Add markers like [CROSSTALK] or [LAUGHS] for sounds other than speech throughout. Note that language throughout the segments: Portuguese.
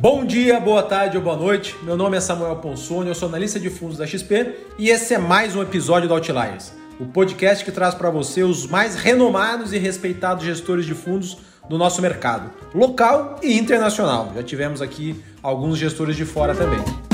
Bom dia, boa tarde ou boa noite. Meu nome é Samuel Ponsoni, eu sou analista de fundos da XP e esse é mais um episódio do Outliers, o podcast que traz para você os mais renomados e respeitados gestores de fundos do nosso mercado, local e internacional. Já tivemos aqui alguns gestores de fora também.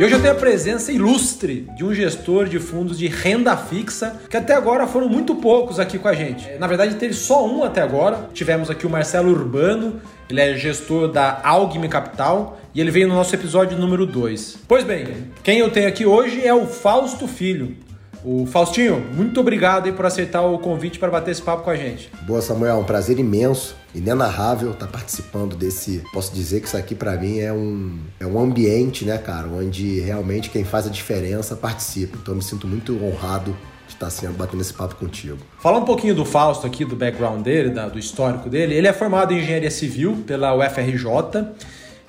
E hoje eu tenho a presença ilustre de um gestor de fundos de renda fixa, que até agora foram muito poucos aqui com a gente. Na verdade, teve só um até agora. Tivemos aqui o Marcelo Urbano, ele é gestor da Algme Capital e ele veio no nosso episódio número 2. Pois bem, quem eu tenho aqui hoje é o Fausto Filho. O Faustinho, muito obrigado aí por aceitar o convite para bater esse papo com a gente. Boa, Samuel, um prazer imenso, inenarrável estar participando desse. Posso dizer que isso aqui para mim é um, é um ambiente, né, cara, onde realmente quem faz a diferença participa. Então eu me sinto muito honrado de estar sendo batendo esse papo contigo. Falar um pouquinho do Fausto aqui, do background dele, da, do histórico dele. Ele é formado em engenharia civil pela UFRJ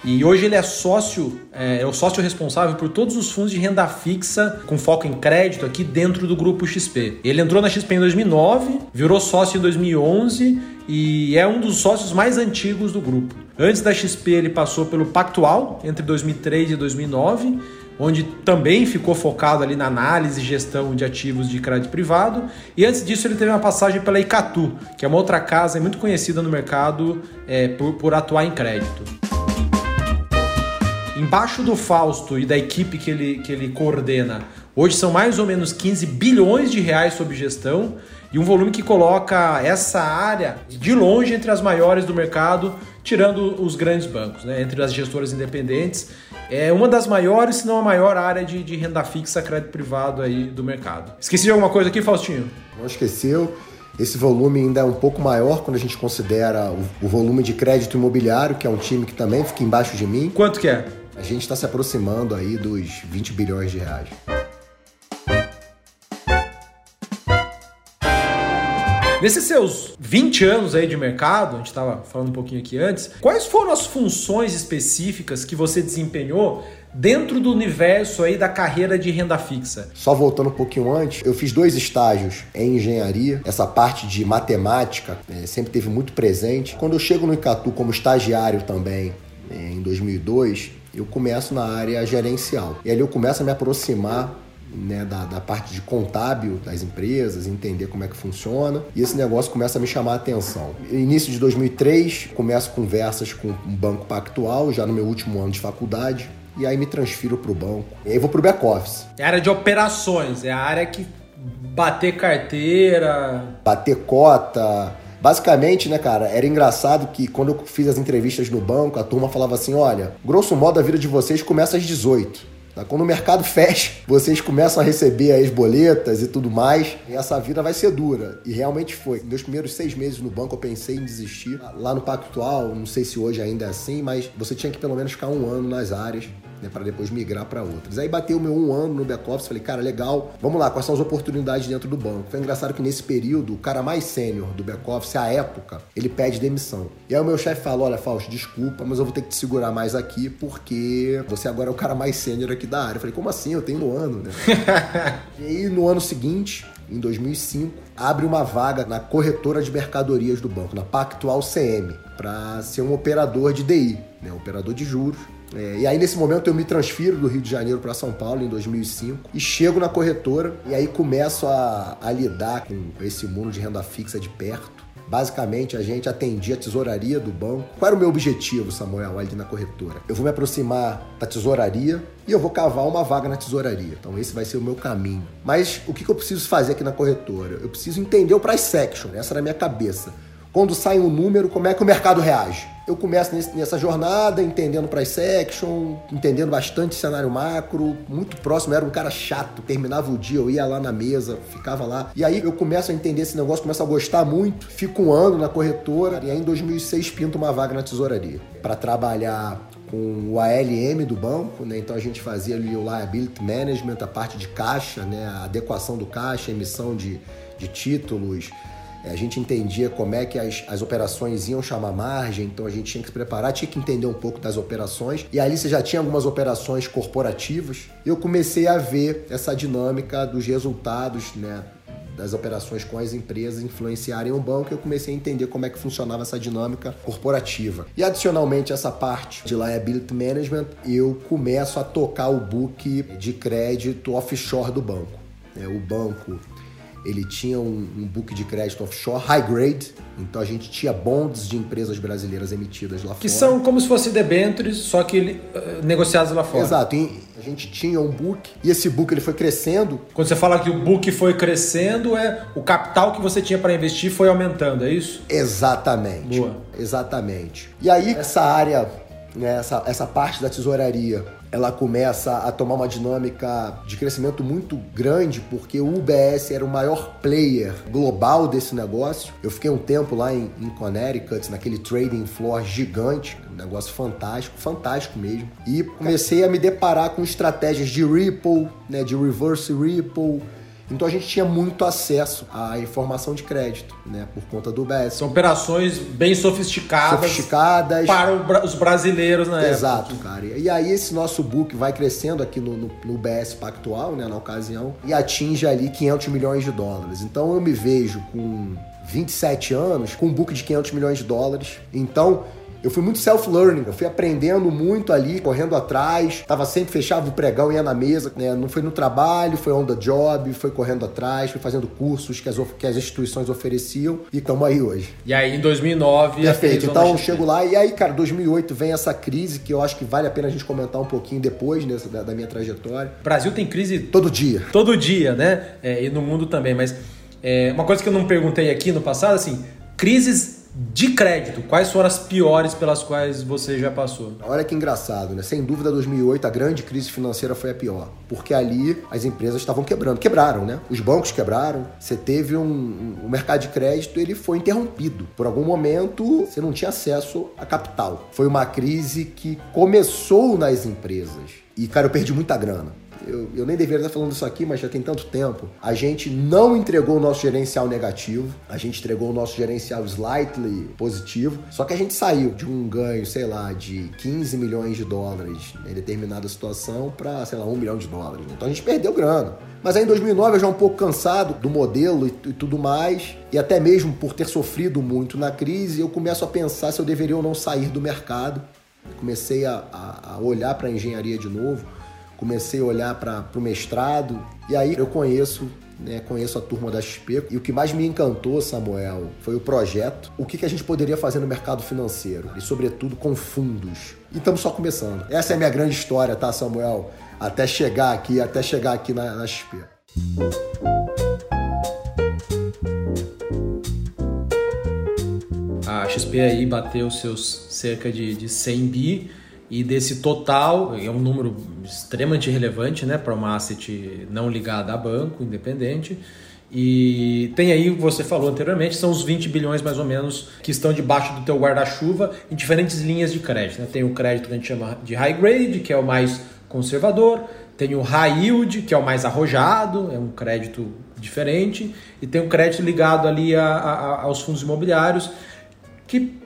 e hoje ele é sócio, é, é, o sócio responsável por todos os fundos de renda fixa com foco em crédito aqui dentro do grupo XP. Ele entrou na XP em 2009, virou sócio em 2011 e é um dos sócios mais antigos do grupo. Antes da XP ele passou pelo Pactual entre 2003 e 2009 onde também ficou focado ali na análise e gestão de ativos de crédito privado. E antes disso ele teve uma passagem pela Icatu, que é uma outra casa muito conhecida no mercado é, por, por atuar em crédito. Embaixo do Fausto e da equipe que ele, que ele coordena, hoje são mais ou menos 15 bilhões de reais sob gestão e um volume que coloca essa área de longe entre as maiores do mercado, tirando os grandes bancos, né? entre as gestoras independentes. É uma das maiores, se não a maior área de, de renda fixa, crédito privado aí do mercado. Esqueci de alguma coisa aqui, Faustinho? Não esqueceu. Esse volume ainda é um pouco maior quando a gente considera o, o volume de crédito imobiliário, que é um time que também fica embaixo de mim. Quanto que é? A gente está se aproximando aí dos 20 bilhões de reais. Nesses seus 20 anos aí de mercado, a gente estava falando um pouquinho aqui antes, quais foram as funções específicas que você desempenhou dentro do universo aí da carreira de renda fixa? Só voltando um pouquinho antes, eu fiz dois estágios em engenharia. Essa parte de matemática é, sempre teve muito presente. Quando eu chego no Icatu como estagiário também, é, em 2002, eu começo na área gerencial. E ali eu começo a me aproximar né, da, da, parte de contábil das empresas, entender como é que funciona. E esse negócio começa a me chamar a atenção. Início de 2003, começo conversas com um banco pactual, já no meu último ano de faculdade. E aí me transfiro para o banco. E aí vou para o back-office. É a área de operações, é a área que bater carteira... Bater cota, Basicamente, né, cara, era engraçado que quando eu fiz as entrevistas no banco, a turma falava assim: olha, grosso modo a vida de vocês começa às 18. Tá? Quando o mercado [LAUGHS] fecha, vocês começam a receber as boletas e tudo mais, e essa vida vai ser dura. E realmente foi. Meus primeiros seis meses no banco eu pensei em desistir. Lá no Pactual, não sei se hoje ainda é assim, mas você tinha que pelo menos ficar um ano nas áreas né, para depois migrar para outras. Aí bateu meu um ano no back-office, falei, cara, legal, vamos lá, quais são as oportunidades dentro do banco? Foi engraçado que nesse período, o cara mais sênior do back-office, à época, ele pede demissão. E aí o meu chefe falou, olha, Fausto, desculpa, mas eu vou ter que te segurar mais aqui, porque você agora é o cara mais sênior aqui da área. Eu falei, como assim? Eu tenho um ano, né? [LAUGHS] e aí no ano seguinte, em 2005, abre uma vaga na corretora de mercadorias do banco, na Pactual CM, para ser um operador de DI, né, operador de juros. É, e aí, nesse momento, eu me transfiro do Rio de Janeiro para São Paulo, em 2005, e chego na corretora, e aí começo a, a lidar com esse mundo de renda fixa de perto. Basicamente, a gente atendia a tesouraria do banco. Qual era o meu objetivo, Samuel, ali na corretora? Eu vou me aproximar da tesouraria e eu vou cavar uma vaga na tesouraria. Então, esse vai ser o meu caminho. Mas o que eu preciso fazer aqui na corretora? Eu preciso entender o price action, essa era a minha cabeça. Quando sai um número, como é que o mercado reage? Eu começo nesse, nessa jornada, entendendo price action, entendendo bastante cenário macro, muito próximo, era um cara chato, terminava o dia, eu ia lá na mesa, ficava lá. E aí eu começo a entender esse negócio, começo a gostar muito, fico um ano na corretora, e aí em 2006 pinto uma vaga na tesouraria para trabalhar com o ALM do banco, né? Então a gente fazia ali o liability management, a parte de caixa, né? A adequação do caixa, emissão de, de títulos, a gente entendia como é que as, as operações iam chamar margem, então a gente tinha que se preparar, tinha que entender um pouco das operações. E ali você já tinha algumas operações corporativas. Eu comecei a ver essa dinâmica dos resultados né, das operações com as empresas influenciarem o banco, eu comecei a entender como é que funcionava essa dinâmica corporativa. E adicionalmente essa parte de liability management, eu começo a tocar o book de crédito offshore do banco. É, o banco ele tinha um, um, book de crédito offshore high grade, então a gente tinha bonds de empresas brasileiras emitidas lá que fora. Que são como se fossem debêntures, só que uh, negociados lá fora. Exato, e a gente tinha um book e esse book ele foi crescendo. Quando você fala que o book foi crescendo, é o capital que você tinha para investir foi aumentando, é isso? Exatamente. Boa. Exatamente. E aí essa área, né, essa, essa parte da tesouraria ela começa a tomar uma dinâmica de crescimento muito grande, porque o UBS era o maior player global desse negócio. Eu fiquei um tempo lá em, em Connecticut, naquele trading floor gigante, um negócio fantástico, fantástico mesmo. E comecei a me deparar com estratégias de Ripple, né, de reverse Ripple, então a gente tinha muito acesso à informação de crédito, né, por conta do BS. São operações bem sofisticadas, sofisticadas para os brasileiros na Exato, época. cara. E aí esse nosso book vai crescendo aqui no, no, no BS Pactual, né, na ocasião, e atinge ali 500 milhões de dólares. Então eu me vejo com 27 anos com um book de 500 milhões de dólares. Então eu fui muito self-learning, eu fui aprendendo muito ali, correndo atrás, tava sempre fechava o pregão, ia na mesa, né? Não foi no trabalho, foi on the job, foi correndo atrás, foi fazendo cursos que as, que as instituições ofereciam e estamos aí hoje. E aí em 2009... Perfeito, então chego lá e aí, cara, 2008 vem essa crise que eu acho que vale a pena a gente comentar um pouquinho depois nessa, da, da minha trajetória. O Brasil tem crise... Todo dia. Todo dia, né? É, e no mundo também, mas é, uma coisa que eu não perguntei aqui no passado, assim, crises de crédito, quais foram as piores pelas quais você já passou? Olha que engraçado, né? Sem dúvida, 2008, a grande crise financeira foi a pior. Porque ali as empresas estavam quebrando. Quebraram, né? Os bancos quebraram. Você teve um, um, mercado de crédito, ele foi interrompido. Por algum momento, você não tinha acesso a capital. Foi uma crise que começou nas empresas. E, cara, eu perdi muita grana eu, eu nem deveria estar falando isso aqui, mas já tem tanto tempo. A gente não entregou o nosso gerencial negativo, a gente entregou o nosso gerencial slightly positivo, só que a gente saiu de um ganho, sei lá, de 15 milhões de dólares em determinada situação para, sei lá, 1 milhão de dólares. Então a gente perdeu grana. Mas aí em 2009 eu já um pouco cansado do modelo e, e, tudo mais, e até mesmo por ter sofrido muito na crise, eu começo a pensar se eu deveria ou não sair do mercado. Comecei a, a, a olhar para a engenharia de novo comecei a olhar para o mestrado e aí eu conheço né, conheço a turma da XP e o que mais me encantou, Samuel, foi o projeto, o que, que a gente poderia fazer no mercado financeiro e, sobretudo, com fundos. E estamos só começando. Essa é a minha grande história, tá, Samuel? Até chegar aqui, até chegar aqui na, na XP. A XP aí bateu seus cerca de, de 100 bi e desse total, é um número extremamente relevante né, para uma asset não ligada a banco, independente. E tem aí, você falou anteriormente, são os 20 bilhões mais ou menos que estão debaixo do teu guarda-chuva em diferentes linhas de crédito. Né? Tem o crédito que a gente chama de high grade, que é o mais conservador, tem o high yield, que é o mais arrojado, é um crédito diferente, e tem o crédito ligado ali a, a, aos fundos imobiliários, que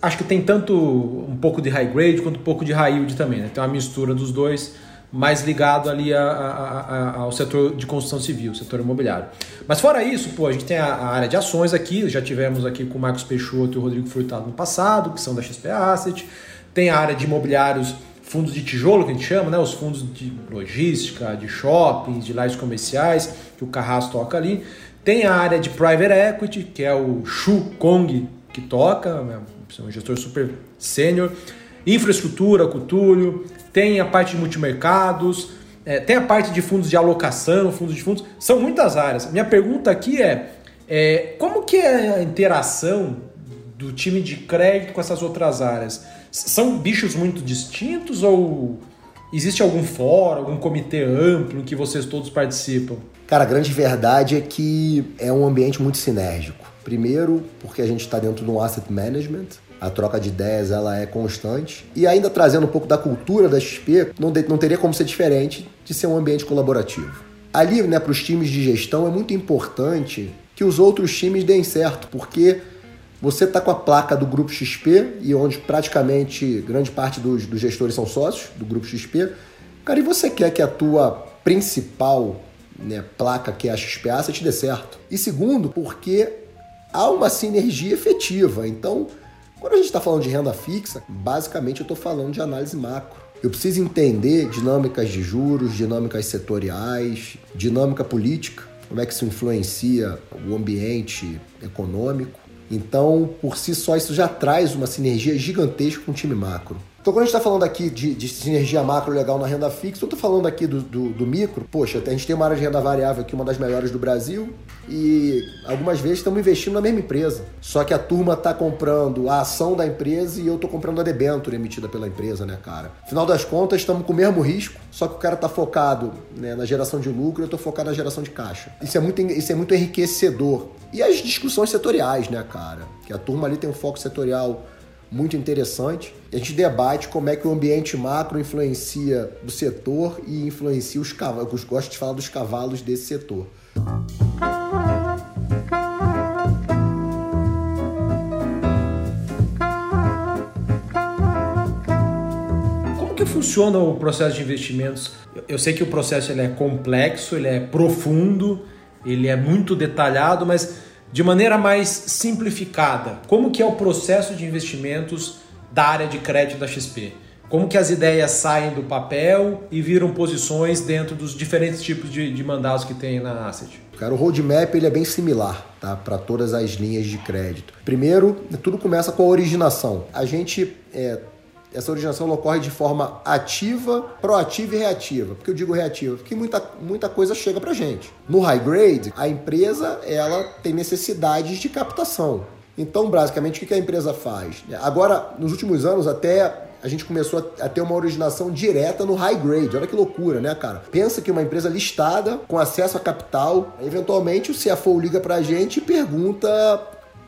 acho que tem tanto um pouco de high grade quanto um pouco de high yield também, né? Tem uma mistura dos dois, mais ligado ali a, a, a, ao setor de construção civil, setor imobiliário. Mas fora isso, pô, a gente tem a, área de ações aqui, já tivemos aqui com o Marcos Peixoto e o Rodrigo Furtado no passado, que são da XP Asset. Tem a área de imobiliários, fundos de tijolo, que a gente chama, né? Os fundos de logística, de shoppings, de lares comerciais, que o Carrasco toca ali. Tem a área de private equity, que é o Shu Kong que toca, né? É um gestor super sênior. Infraestrutura, Cutúlio, tem a parte de multimercados, é, tem a parte de fundos de alocação, fundos de fundos, são muitas áreas. Minha pergunta aqui é, é como que é a interação do time de crédito com essas outras áreas? São bichos muito distintos ou existe algum fórum, algum comitê amplo que vocês todos participam? Cara, a grande verdade é que é um ambiente muito sinérgico. Primeiro, porque a gente está dentro de um asset management, a troca de ideias ela é constante. E ainda trazendo um pouco da cultura da XP, não, de, não teria como ser diferente de ser um ambiente colaborativo. Ali, né, para os times de gestão, é muito importante que os outros times deem certo, porque você está com a placa do Grupo XP, e onde praticamente grande parte dos, dos gestores são sócios do Grupo XP, cara, e você quer que a tua principal né, placa que é a XP Asset dê certo. E segundo, porque há uma sinergia efetiva. Então, quando a gente está falando de renda fixa, basicamente eu estou falando de análise macro. Eu preciso entender dinâmicas de juros, dinâmicas setoriais, dinâmica política, como é que isso influencia o ambiente econômico. Então, por si só, isso já traz uma sinergia gigantesca com o time macro. Então, quando a gente está falando aqui de, de, sinergia macro legal na renda fixa, eu estou falando aqui do, do, do, micro. Poxa, a gente tem uma área de renda variável aqui, uma das melhores do Brasil, e algumas vezes estamos investindo na mesma empresa. Só que a turma está comprando a ação da empresa e eu estou comprando a debenture emitida pela empresa, né, cara? Final das contas, estamos com o mesmo risco, só que o cara está focado né, na geração de lucro e eu estou focado na geração de caixa. Isso é, muito, isso é muito enriquecedor. E as discussões setoriais, né, cara? Que a turma ali tem um foco setorial muito interessante. A gente debate como é que o ambiente macro influencia o setor e influencia os cavalos. Gosto de falar dos cavalos desse setor. Como que funciona o processo de investimentos? Eu sei que o processo ele é complexo, ele é profundo, ele é muito detalhado, mas de maneira mais simplificada, como que é o processo de investimentos da área de crédito da XP? Como que as ideias saem do papel e viram posições dentro dos diferentes tipos de, de mandados que tem na asset? Cara, o roadmap ele é bem similar tá? para todas as linhas de crédito. Primeiro, tudo começa com a originação. A gente é, essa originação ocorre de forma ativa, proativa e reativa. Por que eu digo reativa? Porque muita, muita coisa chega para gente. No high grade, a empresa ela tem necessidades de captação. Então, basicamente, o que a empresa faz? Agora, nos últimos anos, até a gente começou a ter uma originação direta no high grade. Olha que loucura, né, cara? Pensa que uma empresa listada, com acesso a capital, eventualmente o CFO liga pra gente e pergunta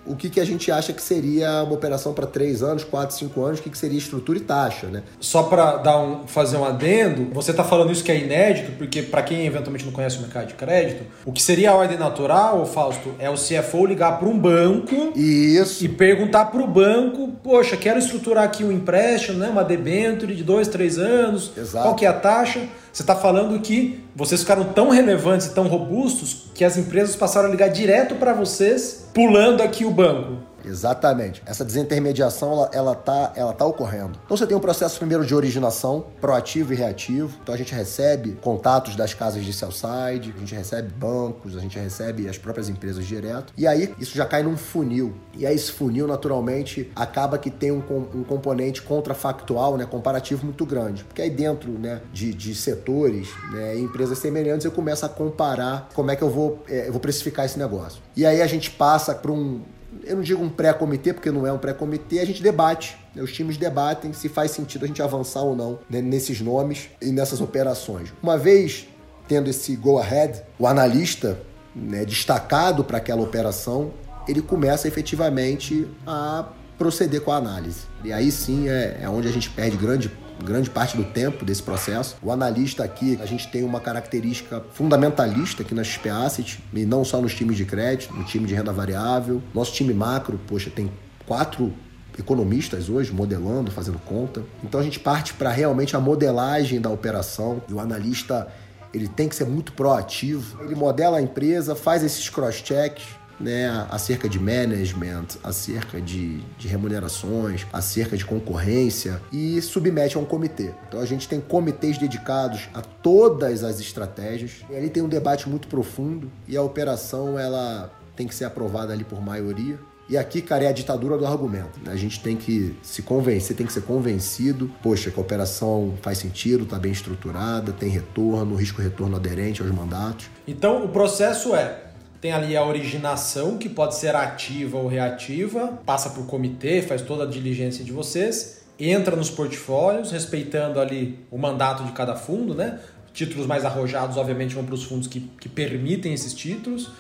o que, que a gente acha que seria uma operação para 3 anos, 4, 5 anos, o que, que seria estrutura e taxa, né? Só para dar um, fazer um adendo, você está falando isso que é inédito, porque para quem eventualmente não conhece o mercado de crédito, o que seria a ordem natural, Fausto, é o CFO ligar para um banco isso. e perguntar para o banco, poxa, quero estruturar aqui um empréstimo, né, uma debenture de 2, 3 anos, Exato. qual que é a taxa? Você está falando que vocês ficaram tão relevantes e tão robustos que as empresas passaram a ligar direto para vocês, pulando aqui o banco. Exatamente. Essa desintermediação ela, ela, tá, ela tá ocorrendo. Então você tem um processo primeiro de originação, proativo e reativo. Então a gente recebe contatos das casas de sell side, a gente recebe bancos, a gente recebe as próprias empresas direto. E aí isso já cai num funil. E aí esse funil, naturalmente, acaba que tem um, um componente contrafactual, né, comparativo muito grande. Porque aí dentro né, de, de setores, né, empresas semelhantes, eu começo a comparar como é que eu vou, é, eu vou precificar esse negócio. E aí a gente passa para um eu não digo um pré-comitê, porque não é um pré-comitê, a gente debate. Né? Os times debatem se faz sentido a gente avançar ou não né? nesses nomes e nessas operações. Uma vez tendo esse go-ahead, o analista né, destacado para aquela operação, ele começa efetivamente a proceder com a análise. E aí sim é, é onde a gente perde grande grande parte do tempo desse processo. O analista aqui, a gente tem uma característica fundamentalista aqui na XP Asset, e não só nos times de crédito, no time de renda variável. Nosso time macro, poxa, tem quatro economistas hoje modelando, fazendo conta. Então a gente parte para realmente a modelagem da operação e o analista ele tem que ser muito proativo. Ele modela a empresa, faz esses cross-checks, né, acerca de management, acerca de, de remunerações, acerca de concorrência e submete a um comitê. Então a gente tem comitês dedicados a todas as estratégias. E ali tem um debate muito profundo e a operação ela tem que ser aprovada ali por maioria. E aqui, cara, é a ditadura do argumento. A gente tem que se convencer, tem que ser convencido. Poxa, que a operação faz sentido, está bem estruturada, tem retorno, risco-retorno aderente aos mandatos. Então, o processo é tem ali a originação, que pode ser ativa ou reativa, passa por comitê, faz toda a diligência de vocês, entra nos portfólios, respeitando ali o mandato de cada fundo, né? Títulos mais arrojados, obviamente, vão para os fundos que, que permitem esses títulos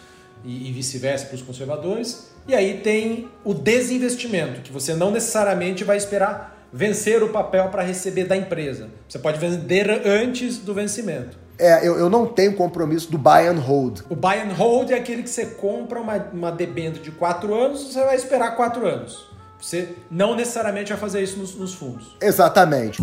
e, e vice-versa para os conservadores. E aí tem o desinvestimento, que você não necessariamente vai esperar vencer o papel para receber da empresa. Você pode vender antes do vencimento. É, eu, eu não tenho compromisso do buy and hold. O buy and hold é aquele que você compra uma, uma debênture de 4 anos, você vai esperar 4 anos. Você não necessariamente vai fazer isso nos, nos fundos. Exatamente.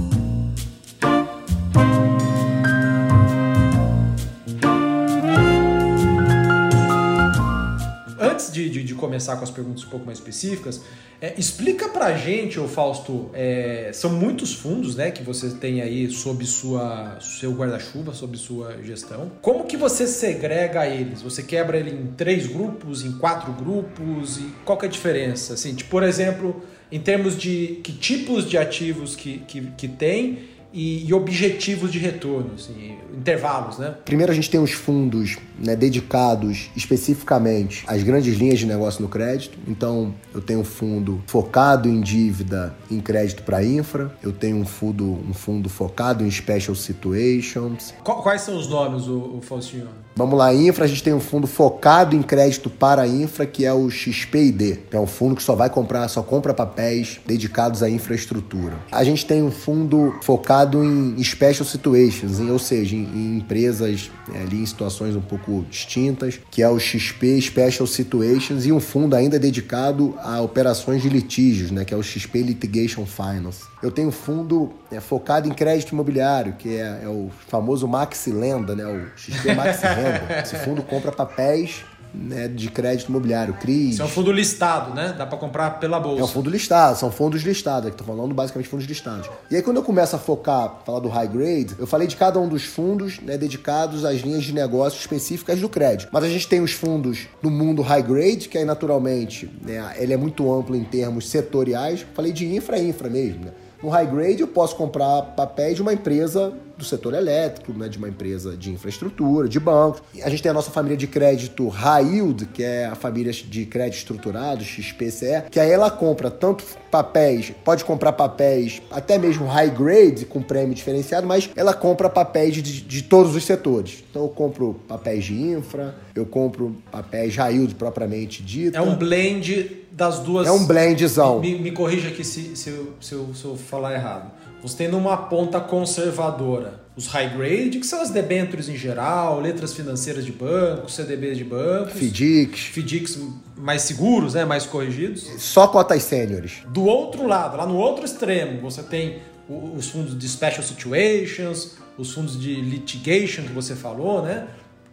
De, de, de começar com as perguntas um pouco mais específicas, é, explica pra gente, ô Fausto, é, são muitos fundos né, que você tem aí sob sua, seu guarda-chuva, sob sua gestão. Como que você segrega eles? Você quebra ele em três grupos, em quatro grupos? E qual que é a diferença? Assim, tipo, por exemplo, em termos de que tipos de ativos que, que, que tem e, e, objetivos de retorno, assim, intervalos, né? Primeiro a gente tem os fundos né, dedicados especificamente às grandes linhas de negócio no crédito. Então eu tenho um fundo focado em dívida em crédito para infra. Eu tenho um fundo, um fundo focado em special situations. Quais são os nomes, o, o Faustinho? Vamos lá, infra, a gente tem um fundo focado em crédito para infra, que é o XPID. É um fundo que só vai comprar, só compra papéis dedicados à infraestrutura. A gente tem um fundo focado em special situations, ou seja, em, em empresas é, ali em situações um pouco distintas, que é o XP Special Situations, e um fundo ainda dedicado a operações de litígios, né, que é o XP Litigation Finance. Eu tenho um fundo é, focado em crédito imobiliário, que é, é o famoso Maxi Lenda, né, o XP Maxi Renda. [LAUGHS] Esse fundo compra papéis né, de crédito imobiliário, CRIs. Isso é um fundo listado, né? Dá para comprar pela bolsa. É um fundo listado, são fundos listados, aqui tô falando basicamente fundos listados. E aí quando eu começo a focar, falar do high grade, eu falei de cada um dos fundos, né, dedicados às linhas de negócio específicas do crédito. Mas a gente tem os fundos no mundo high grade, que aí naturalmente, né, ele é muito amplo em termos setoriais. Falei de infra, infra mesmo, né? No high grade eu posso comprar papéis de uma empresa do setor elétrico, né, de uma empresa de infraestrutura, de bancos. A gente tem a nossa família de crédito High Yield, que é a família de crédito estruturado, XPCE, que aí ela compra tanto papéis, pode comprar papéis até mesmo high grade, com prêmio diferenciado, mas ela compra papéis de, de todos os setores. Então eu compro papéis de infra, eu compro papéis high yield propriamente dito. É um blend das duas. É um blendzão. Me, me corrija aqui se, se, eu, se, eu, se eu falar errado. Você tem numa ponta conservadora os high grade, que são as debêntures em geral, letras financeiras de bancos, CDBs de bancos. FDICs. FDICs mais seguros, né, mais corrigidos. Só cotas sêniores. Do outro lado, lá no outro extremo, você tem os fundos de special situations, os fundos de litigation que você falou, né?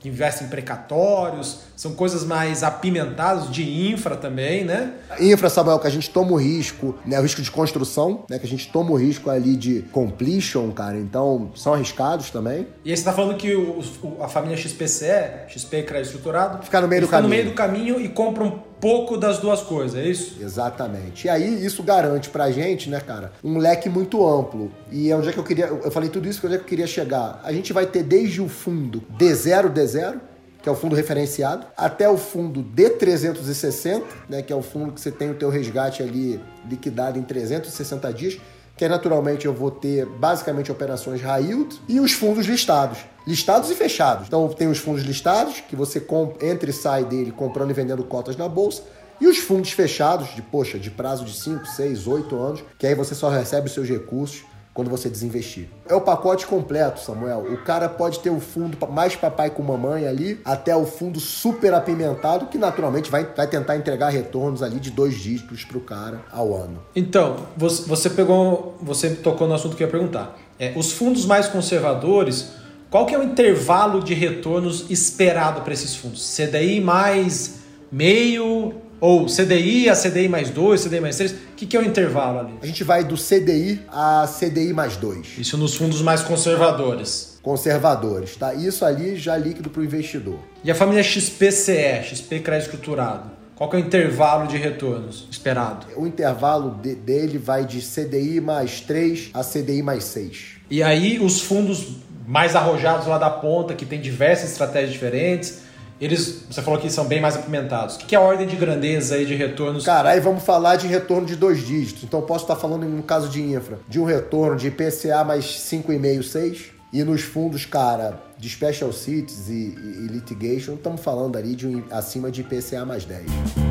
Que investem em precatórios, são coisas mais apimentadas, de infra também, né? Infra, Samuel, que a gente toma o risco, né? O risco de construção, né? Que a gente toma o risco ali de completion, cara. Então, são arriscados também. E aí você tá falando que o, a família XPCE, XP Crédito Estruturado... Fica no meio do fica caminho. no meio do caminho e compra um pouco das duas coisas, é isso? Exatamente. E aí isso garante pra gente, né, cara, um leque muito amplo. E é onde é que eu queria. Eu falei tudo isso porque onde é que eu queria chegar. A gente vai ter desde o fundo D0, D0, que é o fundo referenciado, até o fundo D360, né, que é o fundo que você tem o teu resgate ali liquidado em 360 dias, que é naturalmente eu vou ter basicamente operações high yield e os fundos listados. Listados e fechados. Então tem os fundos listados, que você entra e sai dele comprando e vendendo cotas na bolsa. E os fundos fechados, de poxa, de prazo de 5, 6, 8 anos, que aí você só recebe os seus recursos quando você desinvestir. É o pacote completo, Samuel. O cara pode ter o fundo mais papai com mamãe ali, até o fundo super apimentado, que naturalmente vai, vai tentar entregar retornos ali de dois dígitos para o cara ao ano. Então, você pegou, você tocou no assunto que eu ia perguntar. É, os fundos mais conservadores, qual que é o intervalo de retornos esperado para esses fundos? CDI mais meio, ou CDI a CDI mais 2, CDI mais 3, o que, que é o intervalo ali? A gente vai do CDI a CDI mais 2. Isso nos fundos mais conservadores. Conservadores, tá? Isso ali já líquido para o investidor. E a família XPCE, XP Crédito Estruturado? Qual que é o intervalo de retornos esperado? O intervalo de, dele vai de CDI mais 3 a CDI mais 6. E aí os fundos mais arrojados lá da ponta, que tem diversas estratégias diferentes, eles, você falou que são bem mais apimentados. O que é a ordem de grandeza aí de retornos? Cara, aí vamos falar de retorno de dois dígitos. Então posso estar falando, no caso de infra, de um retorno de IPCA mais 5,5, 6. E nos fundos, cara, de special cities e, e, e litigation, estamos falando ali de um, acima de IPCA mais 10.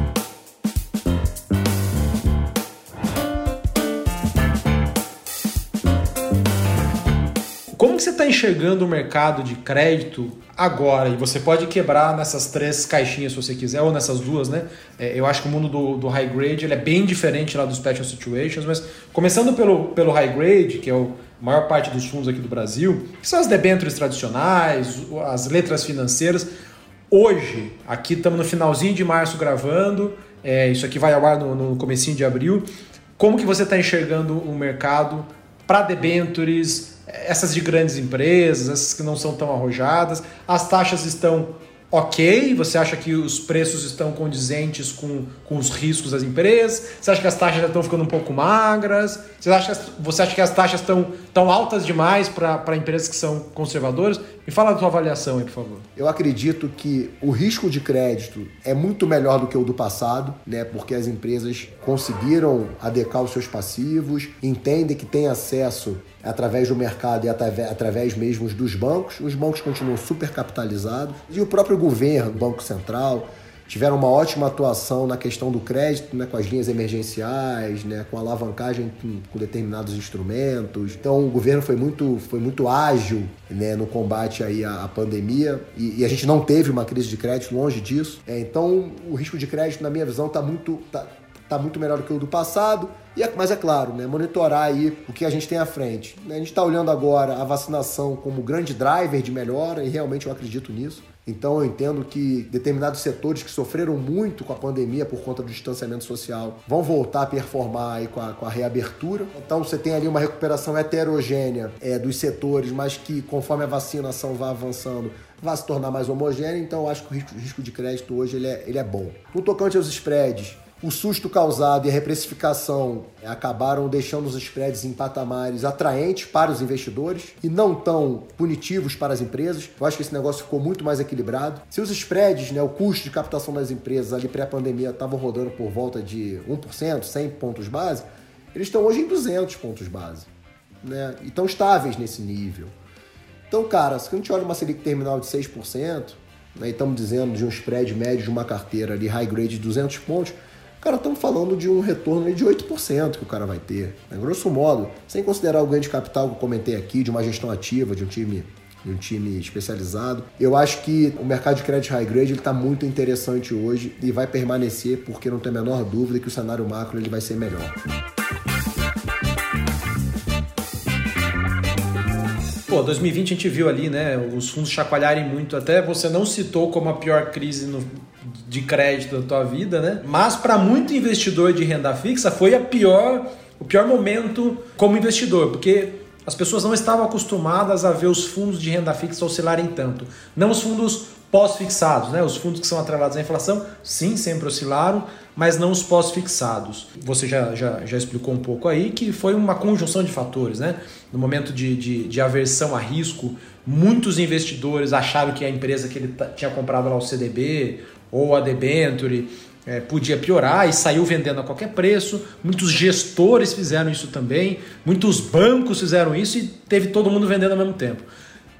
Está enxergando o mercado de crédito agora? E você pode quebrar nessas três caixinhas se você quiser, ou nessas duas, né? É, eu acho que o mundo do, do, high grade ele é bem diferente lá do special situations, mas começando pelo, pelo high grade, que é o a maior parte dos fundos aqui do Brasil, que são as debêntures tradicionais, as letras financeiras. hoje, aqui estamos no finalzinho de março gravando, é, isso aqui vai ao ar no, no comecinho de abril. Como que você está enxergando o mercado para debentures, essas de grandes empresas, essas que não são tão arrojadas? As taxas estão ok? Você acha que os preços estão condizentes com, com os riscos das empresas? Você acha que as taxas já estão ficando um pouco magras? Você acha, você acha que as taxas estão tão altas demais para empresas que são conservadoras? Me fala da tua avaliação aí, por favor. Eu acredito que o risco de crédito é muito melhor do que o do passado, né? Porque as empresas conseguiram adequar os seus passivos, entendem que têm acesso através do mercado e através mesmo dos bancos. Os bancos continuam super capitalizados e o próprio governo, Banco Central, tiveram uma ótima atuação na questão do crédito, né, com as linhas emergenciais, né, com alavancagem com determinados instrumentos. Então o governo foi muito, foi muito ágil né, no combate aí à, à pandemia e, e, a gente não teve uma crise de crédito longe disso. É, então o risco de crédito, na minha visão, está muito, tá, tá muito melhor do que o do passado. E é, mas é claro, né, monitorar aí o que a gente tem à frente. A gente está olhando agora a vacinação como grande driver de melhora e realmente eu acredito nisso. Então eu entendo que determinados setores que sofreram muito com a pandemia por conta do distanciamento social vão voltar a performar aí com a, com a reabertura. Então você tem ali uma recuperação heterogênea é, dos setores, mas que conforme a vacinação vai avançando vai se tornar mais homogênea. Então eu acho que o risco, o risco de crédito hoje ele é, ele é bom. No tocante aos spreads, o susto causado e a reprecificação acabaram deixando os spreads em patamares atraentes para os investidores e não tão punitivos para as empresas. Eu acho que esse negócio ficou muito mais equilibrado. Se os spreads, né, o custo de captação das empresas ali pré-pandemia estavam rodando por volta de 1%, 100 pontos base, eles estão hoje em 200 pontos base. Né? E estão estáveis nesse nível. Então, cara, se a gente olha uma Selic terminal de 6%, né, e estamos dizendo de um spread médio de uma carteira ali high grade de 200 pontos, Cara, estamos falando de um retorno de 8% que o cara vai ter. Né? Grosso modo, sem considerar o ganho de capital que eu comentei aqui, de uma gestão ativa, de um time de um time especializado. Eu acho que o mercado de crédito high grade está muito interessante hoje e vai permanecer porque não tem a menor dúvida que o cenário macro ele vai ser melhor. Pô, 2020 a gente viu ali, né, os fundos chacoalharem muito. Até você não citou como a pior crise no, de crédito da tua vida, né? Mas para muito investidor de renda fixa foi a pior, o pior momento como investidor, porque as pessoas não estavam acostumadas a ver os fundos de renda fixa oscilarem tanto. Não os fundos pós-fixados, né? Os fundos que são atrelados à inflação, sim, sempre oscilaram, mas não os pós-fixados. Você já, já, já explicou um pouco aí que foi uma conjunção de fatores, né? No momento de, de, de aversão a risco, muitos investidores acharam que a empresa que ele tinha comprado lá o CDB ou a debenture é, podia piorar e saiu vendendo a qualquer preço. Muitos gestores fizeram isso também, muitos bancos fizeram isso e teve todo mundo vendendo ao mesmo tempo.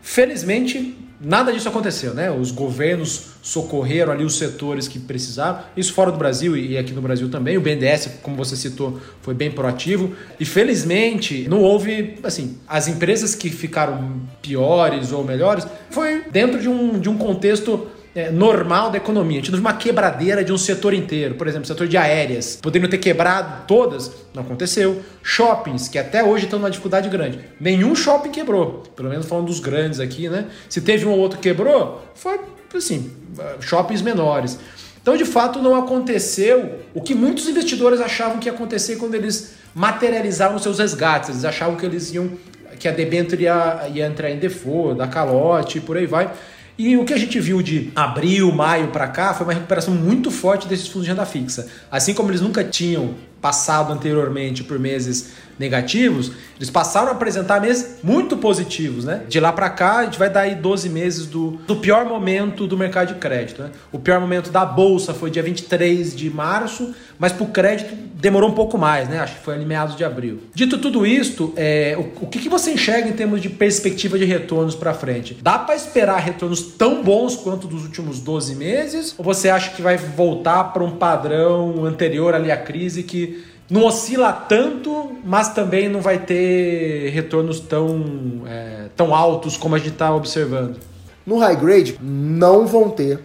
Felizmente, nada disso aconteceu, né? Os governos socorreram ali os setores que precisavam, isso fora do Brasil e aqui no Brasil também. O BNDES, como você citou, foi bem proativo e felizmente não houve, assim, as empresas que ficaram piores ou melhores foi dentro de um, de um contexto é, normal da economia. A gente viu uma quebradeira de um setor inteiro. Por exemplo, setor de aéreas. Poderiam ter quebrado todas, não aconteceu. Shoppings, que até hoje estão numa dificuldade grande. Nenhum shopping quebrou. Pelo menos falando dos grandes aqui, né? Se teve um ou outro que quebrou, foi assim, shoppings menores. Então, de fato, não aconteceu o que muitos investidores achavam que ia acontecer quando eles materializavam seus resgates. Eles achavam que eles iam que a debênture ia, ia entrar em default, dar calote e por aí vai. E o que a gente viu de abril, maio para cá foi uma recuperação muito forte desses fundos de renda fixa. Assim como eles nunca tinham passado anteriormente por meses negativos, eles passaram a apresentar meses muito positivos, né? De lá para cá, a gente vai dar aí 12 meses do, do pior momento do mercado de crédito, né? O pior momento da bolsa foi dia 23 de março, mas para o crédito demorou um pouco mais, né? Acho que foi ali meados de abril. Dito tudo isto, é, o, o que, que você enxerga em termos de perspectiva de retornos para frente? Dá para esperar retornos tão bons quanto dos últimos 12 meses? Ou você acha que vai voltar para um padrão anterior ali à crise que não oscila tanto, mas também não vai ter retornos tão, é, tão altos como a gente está observando. No high grade, não vão ter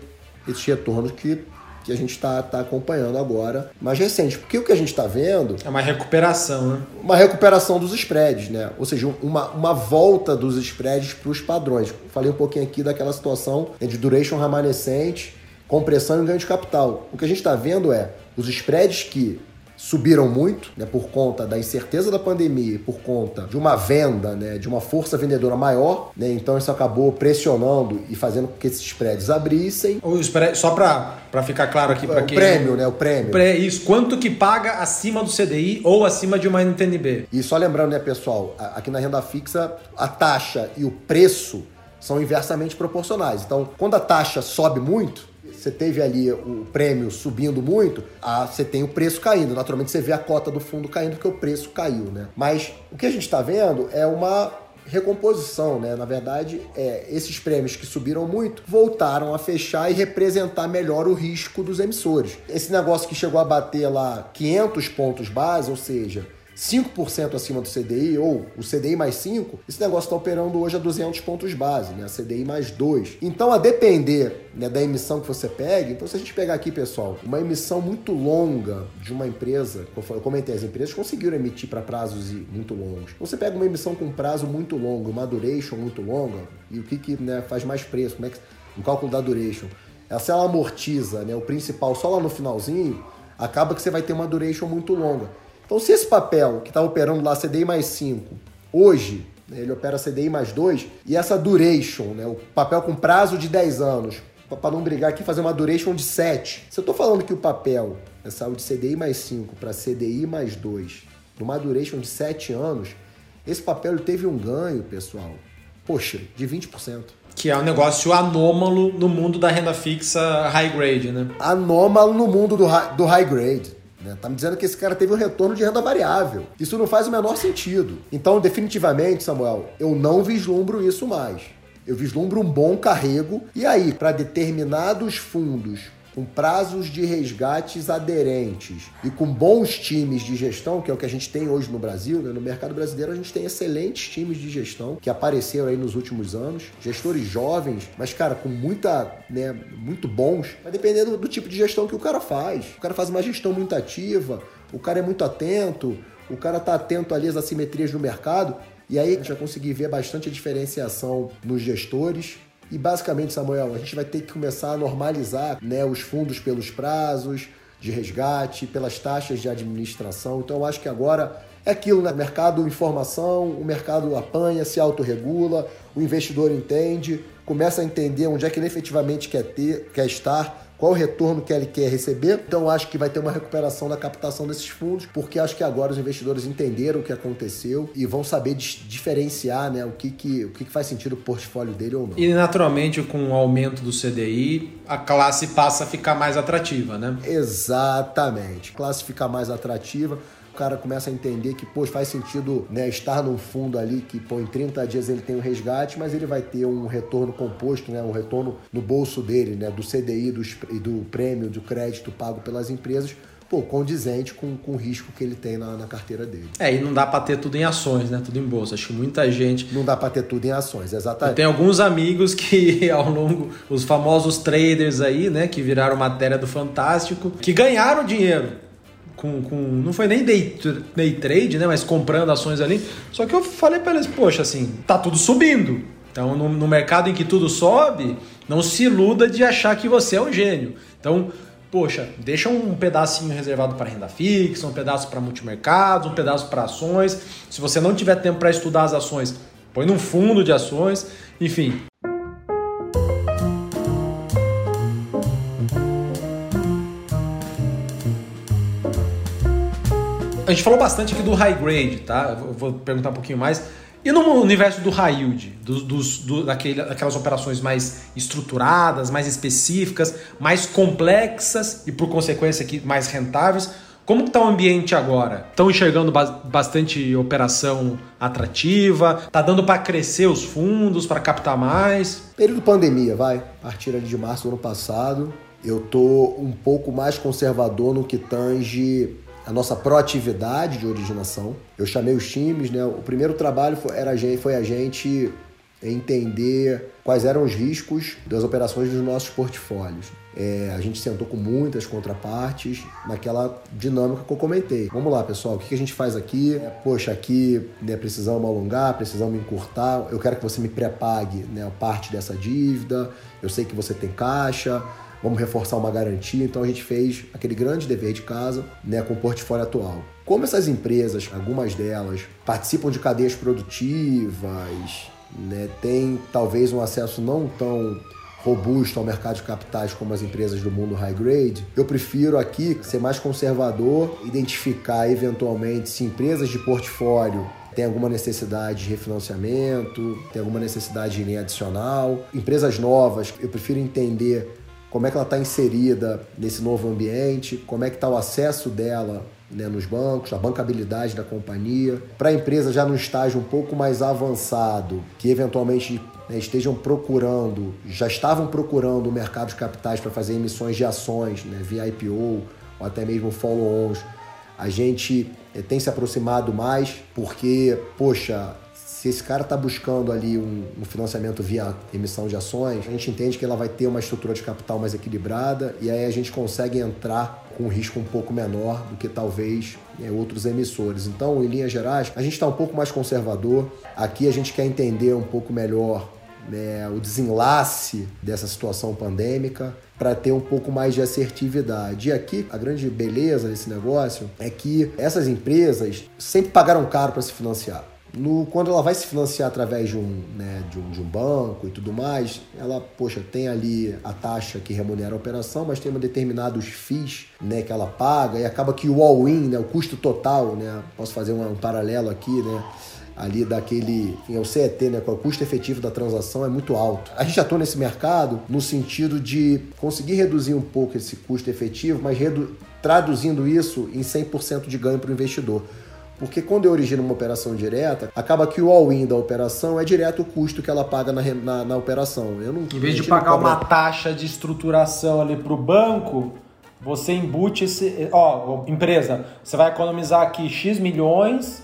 esses retornos que, que a gente está tá acompanhando agora, mais recente. Porque o que a gente está vendo. É uma recuperação, né? Uma recuperação dos spreads, né? Ou seja, uma, uma volta dos spreads para os padrões. Falei um pouquinho aqui daquela situação de duration remanescente, compressão e ganho de capital. O que a gente está vendo é os spreads que subiram muito, né, por conta da incerteza da pandemia, por conta de uma venda, né, de uma força vendedora maior, né, então isso acabou pressionando e fazendo com que esses spreads abrissem. Só para ficar claro aqui para quem... O prêmio, né, o prêmio. Pré, isso, quanto que paga acima do CDI ou acima de uma NTNB. E só lembrando, né, pessoal, aqui na renda fixa, a taxa e o preço são inversamente proporcionais. Então, quando a taxa sobe muito, você teve ali o prêmio subindo muito, ah, você tem o preço caindo. Naturalmente você vê a cota do fundo caindo porque o preço caiu, né? Mas o que a gente está vendo é uma recomposição, né? Na verdade, é, esses prêmios que subiram muito voltaram a fechar e representar melhor o risco dos emissores. Esse negócio que chegou a bater lá 500 pontos base, ou seja, 5% acima do CDI, ou o CDI mais 5, esse negócio está operando hoje a 200 pontos base, né? A CDI mais 2. Então, a depender né, da emissão que você pegue, então se a gente pegar aqui, pessoal, uma emissão muito longa de uma empresa, eu comentei, as empresas conseguiram emitir para prazos muito longos. Então, você pega uma emissão com prazo muito longo, uma duration muito longa, e o que, que né, faz mais preço? Como é que, o cálculo da duration. Se ela amortiza né, o principal só lá no finalzinho, acaba que você vai ter uma duration muito longa. Então, se esse papel que está operando lá CDI mais 5, hoje, né, ele opera CDI mais 2, e essa duration, né, o papel com prazo de 10 anos, para não brigar aqui, fazer uma duration de 7. Se eu estou falando que o papel né, saiu de CDI mais 5 para CDI mais 2, numa duration de 7 anos, esse papel teve um ganho, pessoal, poxa, de 20%. Que é um negócio anômalo no mundo da renda fixa high grade, né? Anômalo no mundo do do high grade. Né? Tá me dizendo que esse cara teve um retorno de renda variável. Isso não faz o menor sentido. Então, definitivamente, Samuel, eu não vislumbro isso mais. Eu vislumbro um bom carrego. E aí, para determinados fundos com prazos de resgates aderentes e com bons times de gestão, que é o que a gente tem hoje no Brasil, né? no mercado brasileiro a gente tem excelentes times de gestão que apareceram aí nos últimos anos, gestores jovens, mas cara, com muita, né, muito bons, vai depender do, tipo de gestão que o cara faz. O cara faz uma gestão muito ativa, o cara é muito atento, o cara tá atento ali às assimetrias do mercado, e aí vai conseguir ver bastante diferenciação nos gestores, e basicamente, Samuel, a gente vai ter que começar a normalizar né, os fundos pelos prazos de resgate, pelas taxas de administração. Então, eu acho que agora é aquilo, né? Mercado informação, o mercado apanha, se autorregula, o investidor entende, começa a entender onde é que ele efetivamente quer ter, quer estar qual o retorno que ele quer receber. Então acho que vai ter uma recuperação da captação desses fundos, porque acho que agora os investidores entenderam o que aconteceu e vão saber diferenciar né, o, que, que, o que, que faz sentido o portfólio dele ou não. E naturalmente, com o aumento do CDI, a classe passa a ficar mais atrativa, né? Exatamente. Classe fica mais atrativa cara começa a entender que, pô, faz sentido né, estar num fundo ali que, pô, em 30 dias ele tem um resgate, mas ele vai ter um retorno composto, né, um retorno no bolso dele, né, do CDI do, e do prêmio, do crédito pago pelas empresas, pô, condizente com, com o risco que ele tem na, na carteira dele. É, e não dá para ter tudo em ações, né? Tudo em bolsa. Acho que muita gente. Não dá para ter tudo em ações, exatamente. Eu tenho alguns amigos que, [LAUGHS] ao longo, os famosos traders aí, né, que viraram matéria do Fantástico, que ganharam dinheiro com, com não foi nem day, day trade, né, mas comprando ações ali. Só que eu falei para eles, poxa, assim, tá tudo subindo. Então, no, no mercado em que tudo sobe, não se iluda de achar que você é um gênio. Então, poxa, deixa um pedacinho reservado para renda fixa, um pedaço para multimercados, um pedaço para ações. Se você não tiver tempo para estudar as ações, põe num fundo de ações, enfim. A gente falou bastante aqui do high grade, tá? Eu vou perguntar um pouquinho mais. E no universo do high yield, dos, dos, do, daquele, daquelas operações mais estruturadas, mais específicas, mais complexas e, por consequência, aqui, mais rentáveis, como está o ambiente agora? Estão enxergando bastante operação atrativa? Está dando para crescer os fundos, para captar mais? Período pandemia, vai. A partir de março do ano passado, eu tô um pouco mais conservador no que tange a nossa proatividade de originação. Eu chamei os times, né? O primeiro trabalho foi, era, foi a gente entender quais eram os riscos das operações dos nossos portfólios. É, a gente sentou com muitas contrapartes naquela dinâmica que eu comentei. Vamos lá, pessoal, o que a gente faz aqui? É, poxa, aqui né, precisamos alongar, precisamos encurtar. Eu quero que você me pré-pague né, parte dessa dívida. Eu sei que você tem caixa. Vamos reforçar uma garantia. Então a gente fez aquele grande dever de casa né, com o portfólio atual. Como essas empresas, algumas delas, participam de cadeias produtivas, né, têm talvez um acesso não tão robusto ao mercado de capitais como as empresas do mundo high grade, eu prefiro aqui ser mais conservador, identificar eventualmente se empresas de portfólio tem alguma necessidade de refinanciamento, tem alguma necessidade de linha adicional. Empresas novas, eu prefiro entender como é que ela está inserida nesse novo ambiente, como é que está o acesso dela né, nos bancos, a bancabilidade da companhia. Para a empresa já no estágio um pouco mais avançado, que eventualmente né, estejam procurando, já estavam procurando o mercado de capitais para fazer emissões de ações né, via IPO ou até mesmo follow-ons, a gente é, tem se aproximado mais porque, poxa, se esse cara está buscando ali um, um, financiamento via emissão de ações, a gente entende que ela vai ter uma estrutura de capital mais equilibrada e aí a gente consegue entrar com um risco um pouco menor do que talvez né, outros emissores. Então, em linhas gerais, a gente está um pouco mais conservador. Aqui a gente quer entender um pouco melhor né, o desenlace dessa situação pandêmica para ter um pouco mais de assertividade. E aqui a grande beleza desse negócio é que essas empresas sempre pagaram caro para se financiar. No, quando ela vai se financiar através de um, né, de, um, de um banco e tudo mais, ela, poxa, tem ali a taxa que remunera a operação, mas tem determinados FIIs né, que ela paga e acaba que o all-in, né, o custo total, né, posso fazer um, um paralelo aqui, né, ali daquele, enfim, é o CET, né, com o custo efetivo da transação é muito alto. A gente atua nesse mercado no sentido de conseguir reduzir um pouco esse custo efetivo, mas traduzindo isso em 100% de ganho para o investidor. Porque quando eu origino uma operação direta, acaba que o all-in da operação é direto o custo que ela paga na, na, na operação. Eu não, em vez de pagar uma taxa de estruturação ali para o banco, você embute esse. Ó, empresa, você vai economizar aqui X milhões.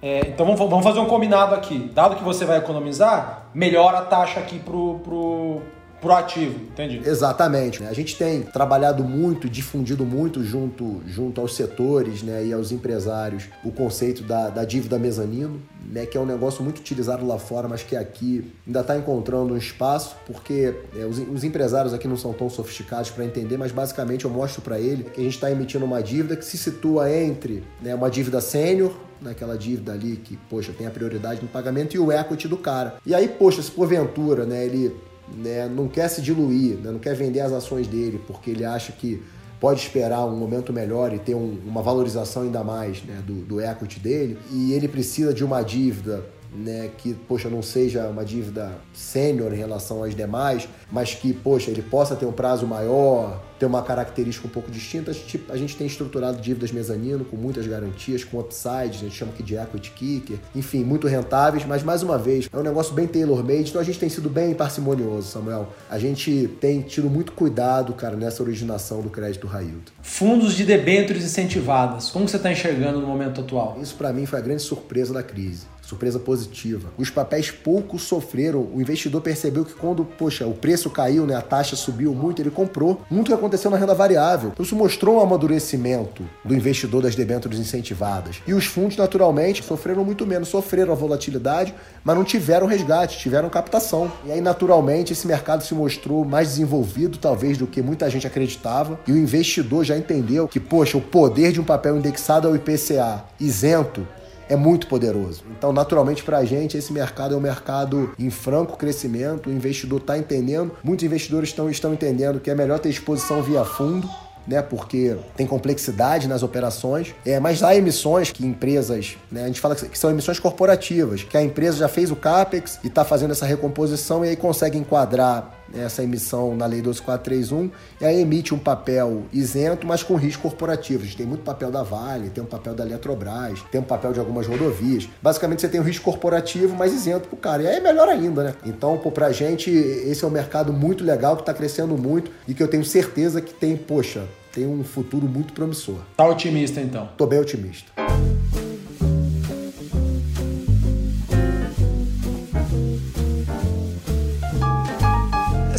É, então vamos, vamos fazer um combinado aqui. Dado que você vai economizar, melhora a taxa aqui pro, pro, proativo, entendi. Exatamente. A gente tem trabalhado muito, difundido muito junto, junto aos setores né, e aos empresários o conceito da, da dívida mezanino, né, que é um negócio muito utilizado lá fora, mas que aqui ainda está encontrando um espaço, porque é, os, os, empresários aqui não são tão sofisticados para entender, mas basicamente eu mostro para ele que a gente está emitindo uma dívida que se situa entre né, uma dívida sênior, naquela dívida ali que, poxa, tem a prioridade no pagamento e o equity do cara. E aí, poxa, se porventura, né, ele né, não quer se diluir, né, não quer vender as ações dele porque ele acha que pode esperar um momento melhor e ter um, uma valorização ainda mais né, do, do equity dele, e ele precisa de uma dívida né, que, poxa, não seja uma dívida sênior em relação às demais, mas que, poxa, ele possa ter um prazo maior, ter uma característica um pouco distinta. A gente, a gente tem estruturado dívidas mezanino com muitas garantias, com upsides, a gente chama aqui de equity kicker, enfim, muito rentáveis, mas mais uma vez, é um negócio bem tailor-made, então a gente tem sido bem parcimonioso, Samuel. A gente tem tido muito cuidado, cara, nessa originação do crédito raio. Fundos de debêntures incentivadas, como você está enxergando no momento atual? Isso para mim foi a grande surpresa da crise surpresa positiva. Os papéis pouco sofreram, o investidor percebeu que quando, poxa, o preço caiu, né, a taxa subiu muito, ele comprou. Muito que aconteceu na renda variável. Então isso mostrou um amadurecimento do investidor das debêntures incentivadas. E os fundos, naturalmente, sofreram muito menos, sofreram a volatilidade, mas não tiveram resgate, tiveram captação. E aí, naturalmente, esse mercado se mostrou mais desenvolvido, talvez, do que muita gente acreditava. E o investidor já entendeu que, poxa, o poder de um papel indexado ao IPCA isento é muito poderoso. Então, naturalmente, para a gente, esse mercado é um mercado em franco crescimento, o investidor está entendendo, muitos investidores estão, estão entendendo que é melhor ter exposição via fundo né? Porque tem complexidade nas operações. É, mas há emissões que empresas, né? A gente fala que são emissões corporativas, que a empresa já fez o CAPEX e está fazendo essa recomposição e aí consegue enquadrar essa emissão na Lei 12431 e aí emite um papel isento, mas com risco corporativo. A gente tem muito papel da Vale, tem um papel da Eletrobras, tem um papel de algumas rodovias. Basicamente você tem o risco corporativo, mas isento pro cara. E aí é melhor ainda, né? Então, pô, pra gente, esse é um mercado muito legal que está crescendo muito e que eu tenho certeza que tem, poxa, tem um futuro muito promissor. Tá otimista então? Tô bem otimista.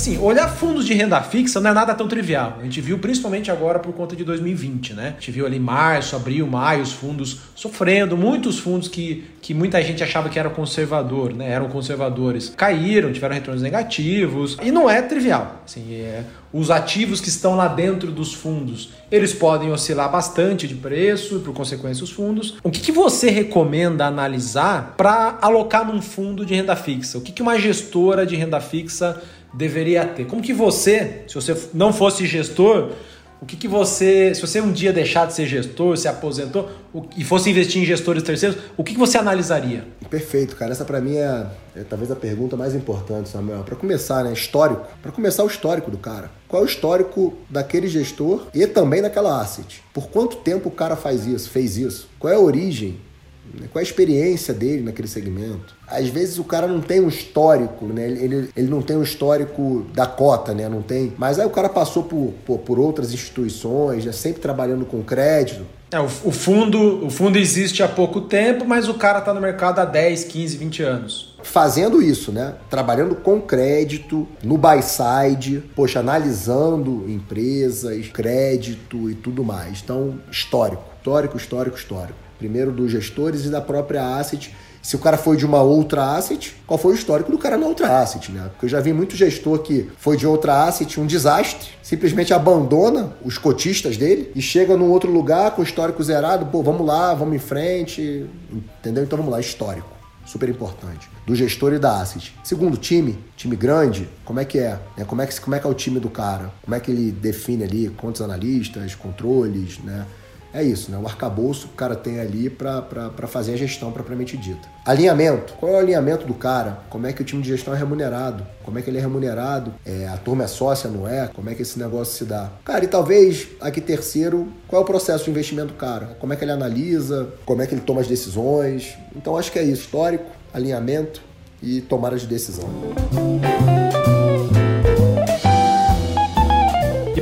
Assim, olhar fundos de renda fixa não é nada tão trivial. A gente viu principalmente agora por conta de 2020, né? A gente viu ali março, abril, maio, os fundos sofrendo, muitos fundos que, que muita gente achava que eram conservador, né? Eram conservadores, caíram, tiveram retornos negativos. E não é trivial. Assim, é, os ativos que estão lá dentro dos fundos, eles podem oscilar bastante de preço, por consequência os fundos. O que, que você recomenda analisar para alocar num fundo de renda fixa? O que, que uma gestora de renda fixa deveria ter? Como que você, se você não fosse gestor, o que, que você, se você um dia deixar de ser gestor, se aposentou o, e fosse investir em gestores terceiros, o que, que você analisaria? Perfeito, cara. Essa para mim é, é, talvez a pergunta mais importante, Samuel. Para começar, né? Histórico. Para começar, o histórico do cara. Qual é o histórico daquele gestor e também daquela asset? Por quanto tempo o cara faz isso, fez isso? Qual é a origem né? Qual a experiência dele naquele segmento? Às vezes o cara não tem um histórico, né? Ele, ele não tem um histórico da cota, né? Não tem. Mas aí o cara passou por, por, por outras instituições, né? sempre trabalhando com crédito. É, o, o, fundo, o fundo existe há pouco tempo, mas o cara está no mercado há 10, 15, 20 anos. Fazendo isso, né? Trabalhando com crédito, no buy side, poxa, analisando empresas, crédito e tudo mais. Então, histórico, histórico, histórico, histórico primeiro dos gestores e da própria asset. Se o cara foi de uma outra asset, qual foi o histórico do cara na outra asset, né? Porque eu já vi muito gestor que foi de outra asset um desastre, simplesmente abandona os cotistas dele e chega num outro lugar com o histórico zerado, pô, vamos lá, vamos em frente, entendeu? Então vamos lá, histórico. Super importante. Do gestor e da asset. Segundo, time. Time grande, como é que é? Né? Como, é que, como é que é o time do cara? Como é que ele define ali quantos analistas, controles, né? É isso, né? O arcabouço que o cara tem ali para fazer a gestão propriamente dita. Alinhamento. Qual é o alinhamento do cara? Como é que o time de gestão é remunerado? Como é que ele é remunerado? É, a turma é sócia, não é? Como é que esse negócio se dá? Cara, e talvez aqui terceiro, qual é o processo de investimento do cara? Como é que ele analisa? Como é que ele toma as decisões? Então acho que é isso, histórico, alinhamento e tomada de decisão.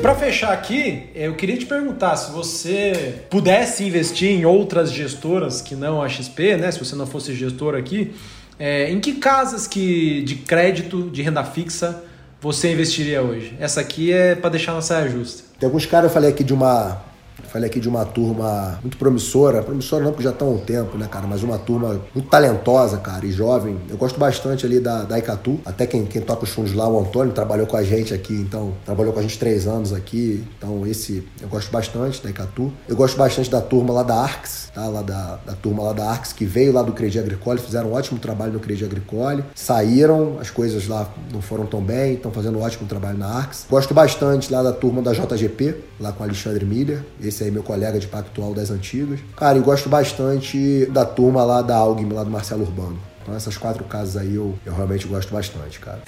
Para fechar aqui, eu queria te perguntar se você pudesse investir em outras gestoras que não a XP, né? Se você não fosse gestor aqui, é, em que casas que de crédito de renda fixa você investiria hoje? Essa aqui é para deixar na saia justa. Tem alguns caras, eu falei aqui de uma Falei aqui de uma turma muito promissora, promissora não porque já estão há um tempo, né, cara, mas uma turma muito talentosa, cara, e jovem. Eu gosto bastante ali da, da Icatu, até quem, quem toca os fundos lá, o Antônio, trabalhou com a gente aqui, então, trabalhou com a gente três anos aqui, então esse eu gosto bastante da Icatu. Eu gosto bastante da turma lá da Arx, tá, lá da, da turma lá da Arx, que veio lá do Credi Agricole, fizeram um ótimo trabalho no Credi Agricole, saíram, as coisas lá não foram tão bem, estão fazendo um ótimo trabalho na Arx. Gosto bastante lá da turma da JGP, lá com Alexandre esse esse aí, meu colega de Pactual das antigas. Cara, e gosto bastante da turma lá da Algim, lá do Marcelo Urbano. Então essas quatro casas aí eu, eu realmente gosto bastante, cara.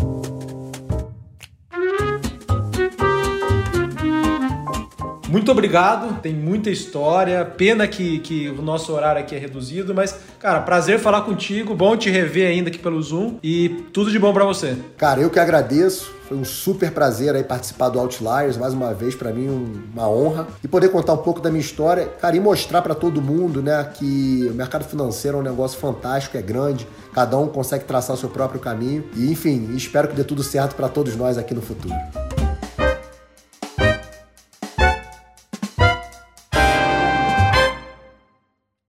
Muito obrigado, tem muita história. Pena que, que o nosso horário aqui é reduzido, mas, cara, prazer falar contigo. Bom te rever ainda aqui pelo Zoom e tudo de bom para você. Cara, eu que agradeço. Foi um super prazer aí participar do Outliers, mais uma vez, para mim uma honra. E poder contar um pouco da minha história, cara, e mostrar para todo mundo, né, que o mercado financeiro é um negócio fantástico, é grande, cada um consegue traçar o seu próprio caminho. E, enfim, espero que dê tudo certo para todos nós aqui no futuro.